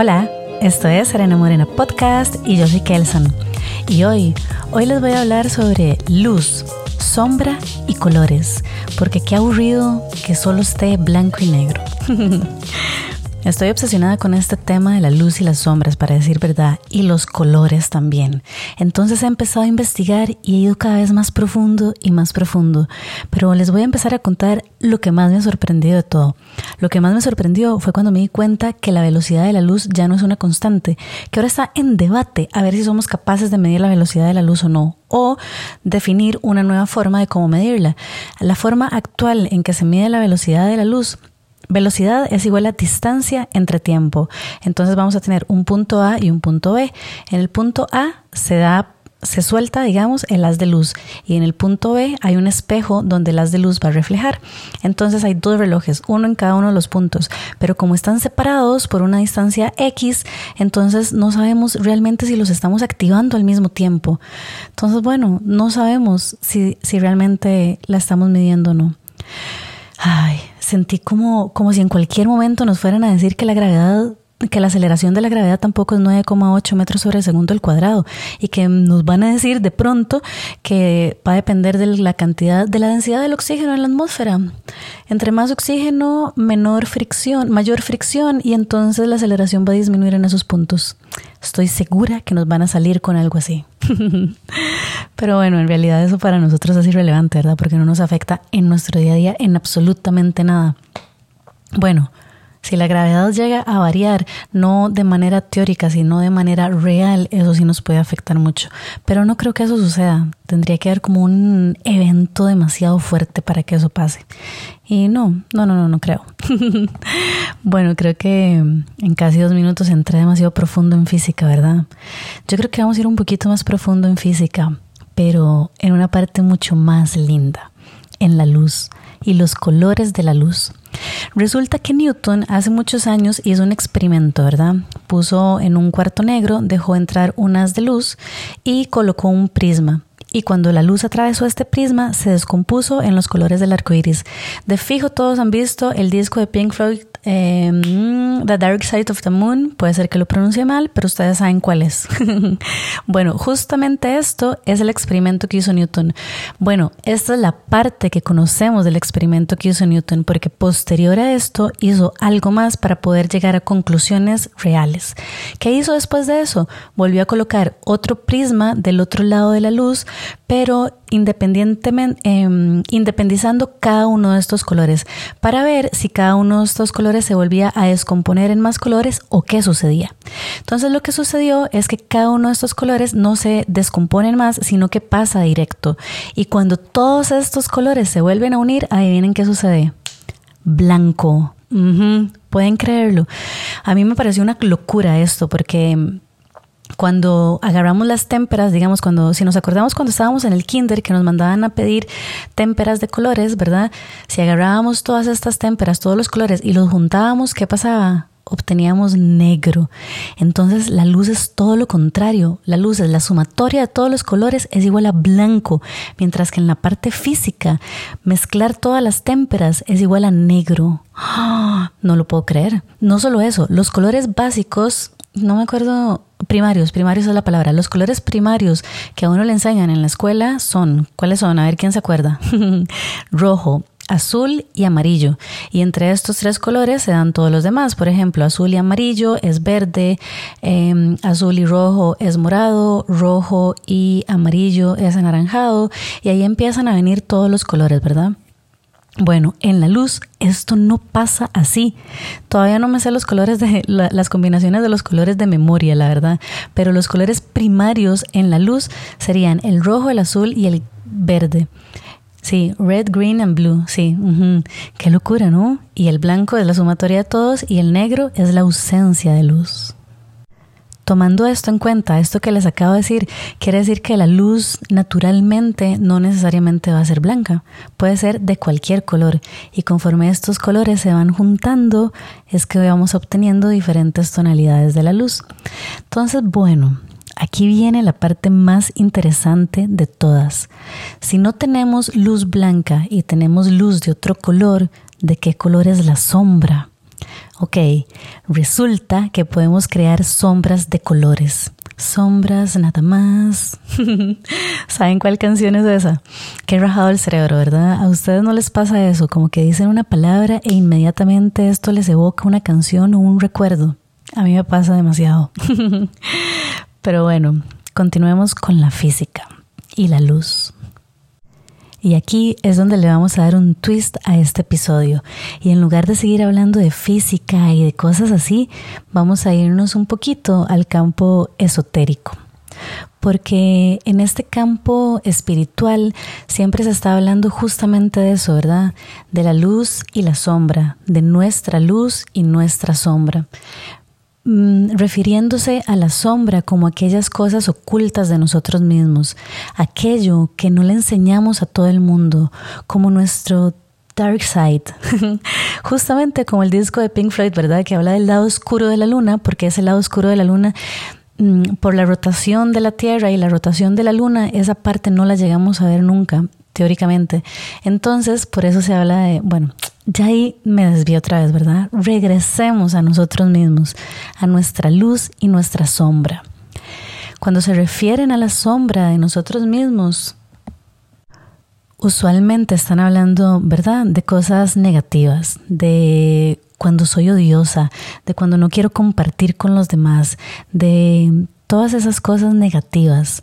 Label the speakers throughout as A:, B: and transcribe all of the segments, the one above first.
A: Hola, esto es Serena Morena Podcast y yo soy Kelson. Y hoy, hoy les voy a hablar sobre luz, sombra y colores, porque qué aburrido que solo esté blanco y negro. Estoy obsesionada con este tema de la luz y las sombras, para decir verdad, y los colores también. Entonces he empezado a investigar y he ido cada vez más profundo y más profundo. Pero les voy a empezar a contar lo que más me ha sorprendido de todo. Lo que más me sorprendió fue cuando me di cuenta que la velocidad de la luz ya no es una constante, que ahora está en debate a ver si somos capaces de medir la velocidad de la luz o no, o definir una nueva forma de cómo medirla. La forma actual en que se mide la velocidad de la luz Velocidad es igual a distancia entre tiempo. Entonces vamos a tener un punto A y un punto B. En el punto A se da se suelta, digamos, el haz de luz y en el punto B hay un espejo donde el haz de luz va a reflejar. Entonces hay dos relojes, uno en cada uno de los puntos, pero como están separados por una distancia X, entonces no sabemos realmente si los estamos activando al mismo tiempo. Entonces, bueno, no sabemos si, si realmente la estamos midiendo o no. Ay, sentí como, como si en cualquier momento nos fueran a decir que la gravedad que la aceleración de la gravedad tampoco es 9,8 metros sobre segundo al cuadrado y que nos van a decir de pronto que va a depender de la cantidad, de la densidad del oxígeno en la atmósfera. Entre más oxígeno, menor fricción, mayor fricción y entonces la aceleración va a disminuir en esos puntos. Estoy segura que nos van a salir con algo así. Pero bueno, en realidad eso para nosotros es irrelevante, ¿verdad? Porque no nos afecta en nuestro día a día en absolutamente nada. Bueno, si la gravedad llega a variar, no de manera teórica, sino de manera real, eso sí nos puede afectar mucho. Pero no creo que eso suceda. Tendría que haber como un evento demasiado fuerte para que eso pase. Y no, no, no, no, no creo. bueno, creo que en casi dos minutos entré demasiado profundo en física, ¿verdad? Yo creo que vamos a ir un poquito más profundo en física, pero en una parte mucho más linda, en la luz y los colores de la luz. Resulta que Newton hace muchos años hizo un experimento, ¿verdad? Puso en un cuarto negro, dejó entrar unas de luz y colocó un prisma y cuando la luz atravesó este prisma se descompuso en los colores del arco iris. De fijo, todos han visto el disco de Pink Floyd Em, the Dark Side of the Moon, puede ser que lo pronuncie mal, pero ustedes saben cuál es. bueno, justamente esto es el experimento que hizo Newton. Bueno, esta es la parte que conocemos del experimento que hizo Newton, porque posterior a esto hizo algo más para poder llegar a conclusiones reales. ¿Qué hizo después de eso? Volvió a colocar otro prisma del otro lado de la luz, pero independientemente, em, independizando cada uno de estos colores para ver si cada uno de estos colores se volvía a descomponer en más colores o qué sucedía. Entonces lo que sucedió es que cada uno de estos colores no se descomponen más, sino que pasa directo. Y cuando todos estos colores se vuelven a unir, adivinen qué sucede. Blanco. Pueden creerlo. A mí me pareció una locura esto porque cuando agarramos las témperas, digamos, cuando, si nos acordamos cuando estábamos en el kinder que nos mandaban a pedir témperas de colores, ¿verdad? Si agarrábamos todas estas témperas, todos los colores y los juntábamos, ¿qué pasaba? obteníamos negro. Entonces la luz es todo lo contrario. La luz es la sumatoria de todos los colores es igual a blanco, mientras que en la parte física mezclar todas las témperas es igual a negro. ¡Ah! No lo puedo creer. No solo eso, los colores básicos no me acuerdo, primarios, primarios es la palabra. Los colores primarios que a uno le enseñan en la escuela son, ¿cuáles son? A ver quién se acuerda. Rojo, azul y amarillo. Y entre estos tres colores se dan todos los demás. Por ejemplo, azul y amarillo es verde, em, azul y rojo es morado, rojo y amarillo es anaranjado. Y ahí empiezan a venir todos los colores, ¿verdad? Bueno, en la luz esto no pasa así. Todavía no me sé los colores de las combinaciones de los colores de memoria, la verdad, pero los colores primarios en la luz serían el rojo, el azul y el verde. Sí, red, green and blue, sí. Qué locura, ¿no? Y el blanco es la sumatoria de todos y el negro es la ausencia de luz. Tomando esto en cuenta, esto que les acabo de decir, quiere decir que la luz naturalmente no necesariamente va a ser blanca, puede ser de cualquier color y conforme estos colores se van juntando es que vamos obteniendo diferentes tonalidades de la luz. Entonces, bueno, Aquí viene la parte más interesante de todas. Si no tenemos luz blanca y tenemos luz de otro color, ¿de qué color es la sombra? Ok, resulta que podemos crear sombras de colores. Sombras nada más. ¿Saben cuál canción es esa? Qué rajado el cerebro, ¿verdad? A ustedes no les pasa eso, como que dicen una palabra e inmediatamente esto les evoca una canción o un recuerdo. A mí me pasa demasiado. Pero bueno, continuemos con la física y la luz. Y aquí es donde le vamos a dar un twist a este episodio. Y en lugar de seguir hablando de física y de cosas así, vamos a irnos un poquito al campo esotérico. Porque en este campo espiritual siempre se está hablando justamente de eso, ¿verdad? De la luz y la sombra, de nuestra luz y nuestra sombra. Mm, refiriéndose a la sombra como aquellas cosas ocultas de nosotros mismos, aquello que no le enseñamos a todo el mundo, como nuestro Dark Side, justamente como el disco de Pink Floyd, ¿verdad? Que habla del lado oscuro de la luna, porque ese lado oscuro de la luna mm, por la rotación de la Tierra y la rotación de la Luna, esa parte no la llegamos a ver nunca, teóricamente. Entonces, por eso se habla de, bueno, ya ahí me desvío otra vez, ¿verdad? Regresemos a nosotros mismos, a nuestra luz y nuestra sombra. Cuando se refieren a la sombra de nosotros mismos, usualmente están hablando, ¿verdad?, de cosas negativas, de cuando soy odiosa, de cuando no quiero compartir con los demás, de todas esas cosas negativas.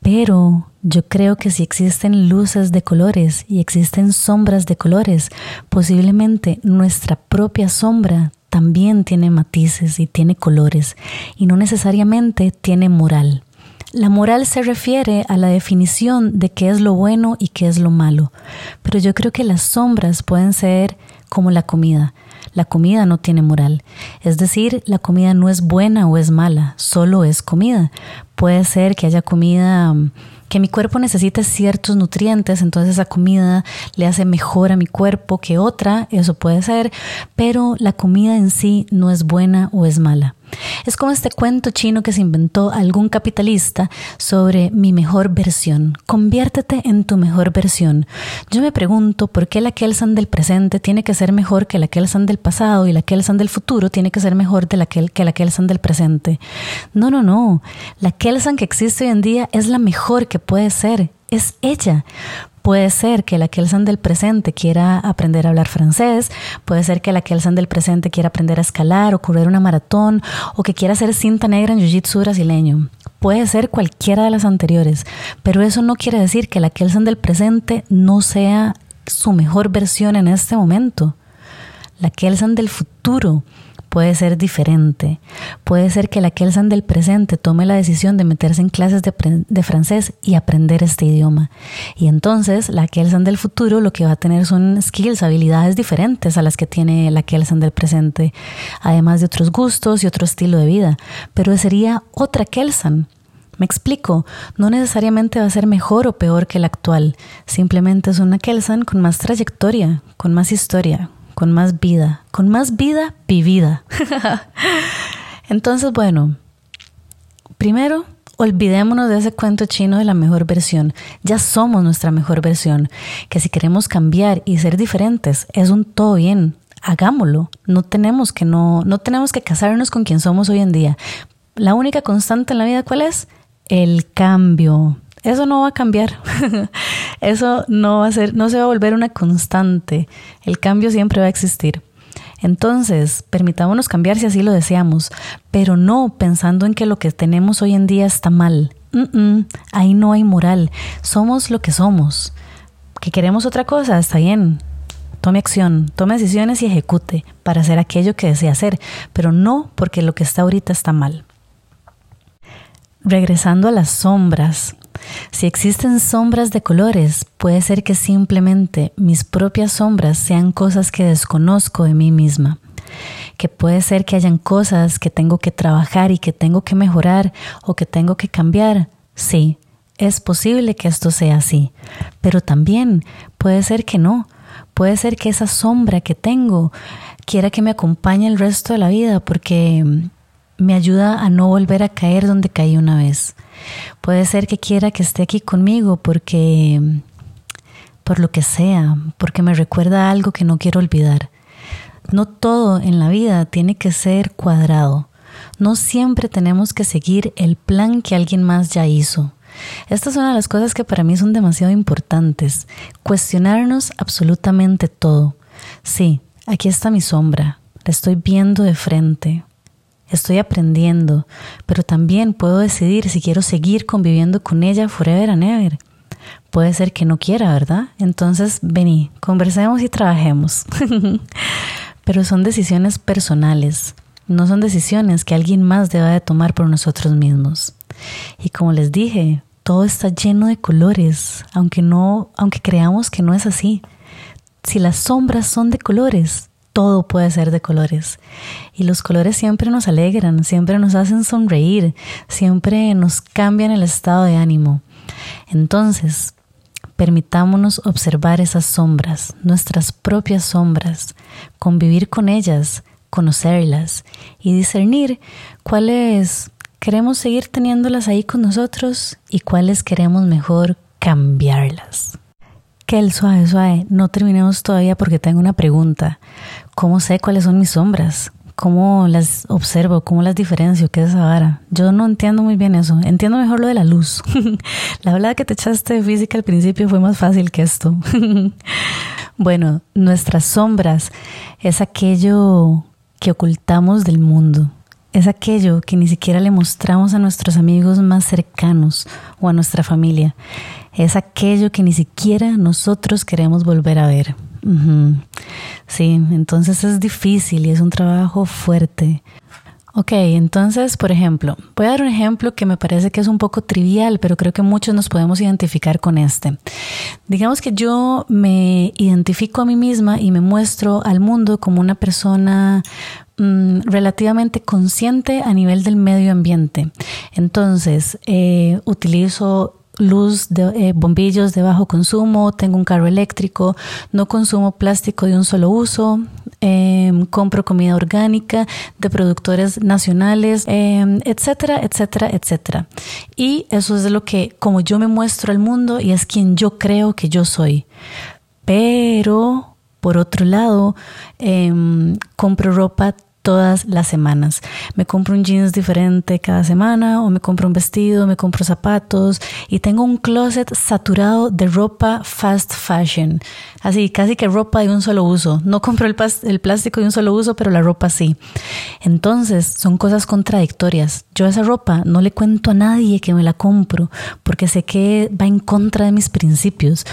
A: Pero yo creo que si existen luces de colores y existen sombras de colores, posiblemente nuestra propia sombra también tiene matices y tiene colores y no necesariamente tiene moral. La moral se refiere a la definición de qué es lo bueno y qué es lo malo, pero yo creo que las sombras pueden ser como la comida. La comida no tiene moral, es decir, la comida no es buena o es mala, solo es comida. Puede ser que haya comida que mi cuerpo necesita ciertos nutrientes, entonces esa comida le hace mejor a mi cuerpo que otra, eso puede ser, pero la comida en sí no es buena o es mala. Es como este cuento chino que se inventó algún capitalista sobre mi mejor versión. Conviértete en tu mejor versión. Yo me pregunto por qué la Kelsan del presente tiene que ser mejor que la Kelsan del pasado y la Kelsan del futuro tiene que ser mejor de la que, que la Kelsan del presente. No, no, no. La Kelsan que existe hoy en día es la mejor que puede ser. Es ella. Puede ser que la Kelsan del presente quiera aprender a hablar francés, puede ser que la Kelsan del presente quiera aprender a escalar o correr una maratón o que quiera hacer cinta negra en jiu-jitsu brasileño. Puede ser cualquiera de las anteriores, pero eso no quiere decir que la Kelsan del presente no sea su mejor versión en este momento. La Kelsan del futuro puede ser diferente. Puede ser que la Kelsan del presente tome la decisión de meterse en clases de, francés y aprender este idioma. Y entonces la Kelsan del futuro lo que va a tener son skills, habilidades diferentes a las que tiene la Kelsan del presente, además de otros gustos y otro estilo de vida. Pero sería otra Kelsan. Me explico, no necesariamente va a ser mejor o peor que la actual, simplemente es una Kelsan con más trayectoria, con más historia, con más vida, con más vida vivida. Entonces, bueno, primero, olvidémonos de ese cuento chino de la mejor versión. Ya somos nuestra mejor versión, que si queremos cambiar y ser diferentes, es un todo bien. Hagámoslo. No tenemos que no, no tenemos que casarnos con quien somos hoy en día. La única constante en la vida, ¿cuál es? El cambio. Eso no va a cambiar. Eso no va a ser, no se va a volver una constante. El cambio siempre va a existir. Entonces, permitámonos cambiar si así lo deseamos, pero no pensando en que lo que tenemos hoy en día está mal. ahí no hay moral. Somos lo que somos. Que queremos otra cosa, está bien. Tome acción, tome decisiones y ejecute para hacer aquello que desea hacer, pero no porque lo que está ahorita está mal. Regresando a las sombras, si existen sombras de colores, puede ser que simplemente mis propias sombras sean cosas que desconozco de mí misma. Que puede ser que hayan cosas que tengo que trabajar y que tengo que mejorar o que tengo que cambiar. Sí, es posible que esto sea así, pero también puede ser que no. Puede ser que esa sombra que tengo quiera que me acompañe el resto de la vida porque me ayuda a no volver a caer donde caí una vez. Puede ser que quiera que esté aquí conmigo porque, por lo que sea, porque me recuerda algo que no quiero olvidar. No todo en la vida tiene que ser cuadrado. No siempre tenemos que seguir el plan que alguien más ya hizo. Esta es una de las cosas que para mí son demasiado importantes. Cuestionarnos absolutamente todo. Sí, aquí está mi sombra. La estoy viendo de frente. Estoy aprendiendo, pero también puedo decidir si quiero seguir conviviendo con ella forever and ever. Puede ser que no quiera, ¿verdad? Entonces, vení, conversemos y trabajemos. pero son decisiones personales, no son decisiones que alguien más deba de tomar por nosotros mismos. Y como les dije, todo está lleno de colores, aunque no, aunque creamos que no es así. Si las sombras son de colores, todo puede ser de colores. Y los colores siempre nos alegran, siempre nos hacen sonreír, siempre nos cambian el estado de ánimo. Entonces, permitámonos observar esas sombras, nuestras propias sombras, convivir con ellas, conocerlas y discernir cuáles queremos seguir teniéndolas ahí con nosotros y cuáles queremos mejor cambiarlas. Que el suave, suave, no terminemos todavía porque tengo una pregunta. ¿Cómo sé cuáles son mis sombras? ¿Cómo las observo? ¿Cómo las diferencio? ¿Qué es esa vara? Yo no entiendo muy bien eso. Entiendo mejor lo de la luz. la verdad que te echaste de física al principio fue más fácil que esto. bueno, nuestras sombras es aquello que ocultamos del mundo. Es aquello que ni siquiera le mostramos a nuestros amigos más cercanos o a nuestra familia. Es aquello que ni siquiera nosotros queremos volver a ver. Sí, entonces es difícil y es un trabajo fuerte. Ok, entonces, por ejemplo, voy a dar un ejemplo que me parece que es un poco trivial, pero creo que muchos nos podemos identificar con este. Digamos que yo me identifico a mí misma y me muestro al mundo como una persona mm, relativamente consciente a nivel del medio ambiente. Entonces, eh, utilizo luz de eh, bombillos de bajo consumo, tengo un carro eléctrico, no consumo plástico de un solo uso, em, compro comida orgánica de productores nacionales, em, etcétera, etcétera, etcétera. Y eso es lo que, como yo me muestro al mundo y es quien yo creo que yo soy. Pero, por otro lado, em, compro ropa todas las semanas. Me compro un jeans diferente cada semana o me compro un vestido, me compro zapatos y tengo un closet saturado de ropa fast fashion. Así, casi que ropa de un solo uso. No compro el, el plástico de un solo uso, pero la ropa sí. Entonces, son cosas contradictorias. Yo esa ropa no le cuento a nadie que me la compro porque sé que va en contra de mis principios.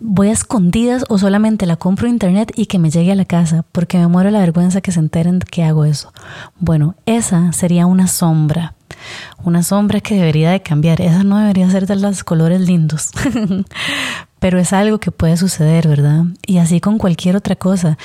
A: Voy a escondidas o solamente la compro en internet y que me llegue a la casa porque me muero la vergüenza que se enteren que hago eso. Bueno, esa sería una sombra. Una sombra que debería de cambiar. Esa no debería ser de los colores lindos. Pero es algo que puede suceder, ¿verdad? Y así con cualquier otra cosa.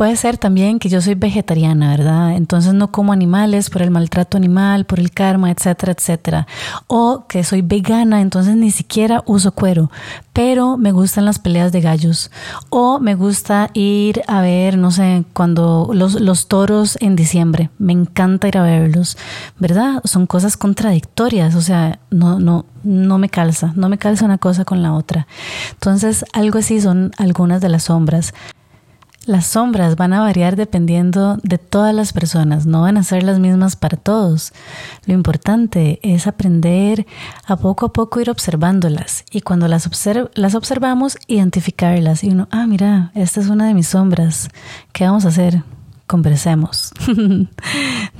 A: Puede ser también que yo soy vegetariana, ¿verdad? Entonces no como animales por el maltrato animal, por el karma, etcétera, etcétera. O que soy vegana, entonces ni siquiera uso cuero, pero me gustan las peleas de gallos. O me gusta ir a ver, no sé, cuando los, toros en diciembre. Me encanta ir a verlos, ¿verdad? Son cosas contradictorias, o sea, no, no, no me calza, no me calza una cosa con la otra. Entonces, algo así son algunas de las sombras. Las sombras van a variar dependiendo de todas las personas, no van a ser las mismas para todos. Lo importante es aprender a poco a poco ir observándolas y cuando las, las observamos, identificarlas y uno, ah, mira, esta es una de mis sombras, ¿qué vamos a hacer? Conversemos,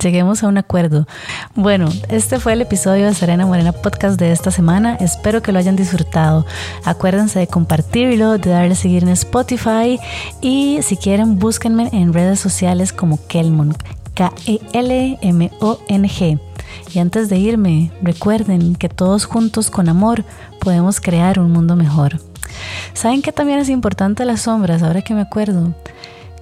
A: lleguemos a un acuerdo. Bueno, este fue el episodio de Serena Morena Podcast de esta semana. Espero que lo hayan disfrutado. Acuérdense de compartirlo, de darle a seguir en Spotify y si quieren búsquenme en redes sociales como Kelmon, K-E-L-M-O-N-G. Y antes de irme, recuerden que todos juntos con amor podemos crear un mundo mejor. ¿Saben que también es importante las sombras? Ahora que me acuerdo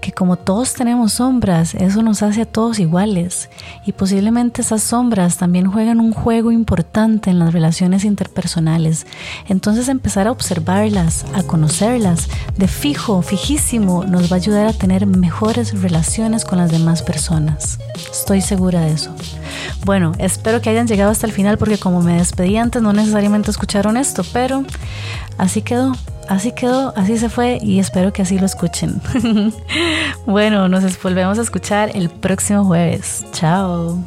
A: que como todos tenemos sombras, eso nos hace a todos iguales y posiblemente esas sombras también juegan un juego importante en las relaciones interpersonales. Entonces empezar a observarlas, a conocerlas, de fijo, fijísimo, nos va a ayudar a tener mejores relaciones con las demás personas. Estoy segura de eso. Bueno, espero que hayan llegado hasta el final porque como me despedí antes no necesariamente escucharon esto, pero así quedó. Así quedó, así se fue y espero que así lo escuchen. bueno, nos volvemos a escuchar el próximo jueves. Chao.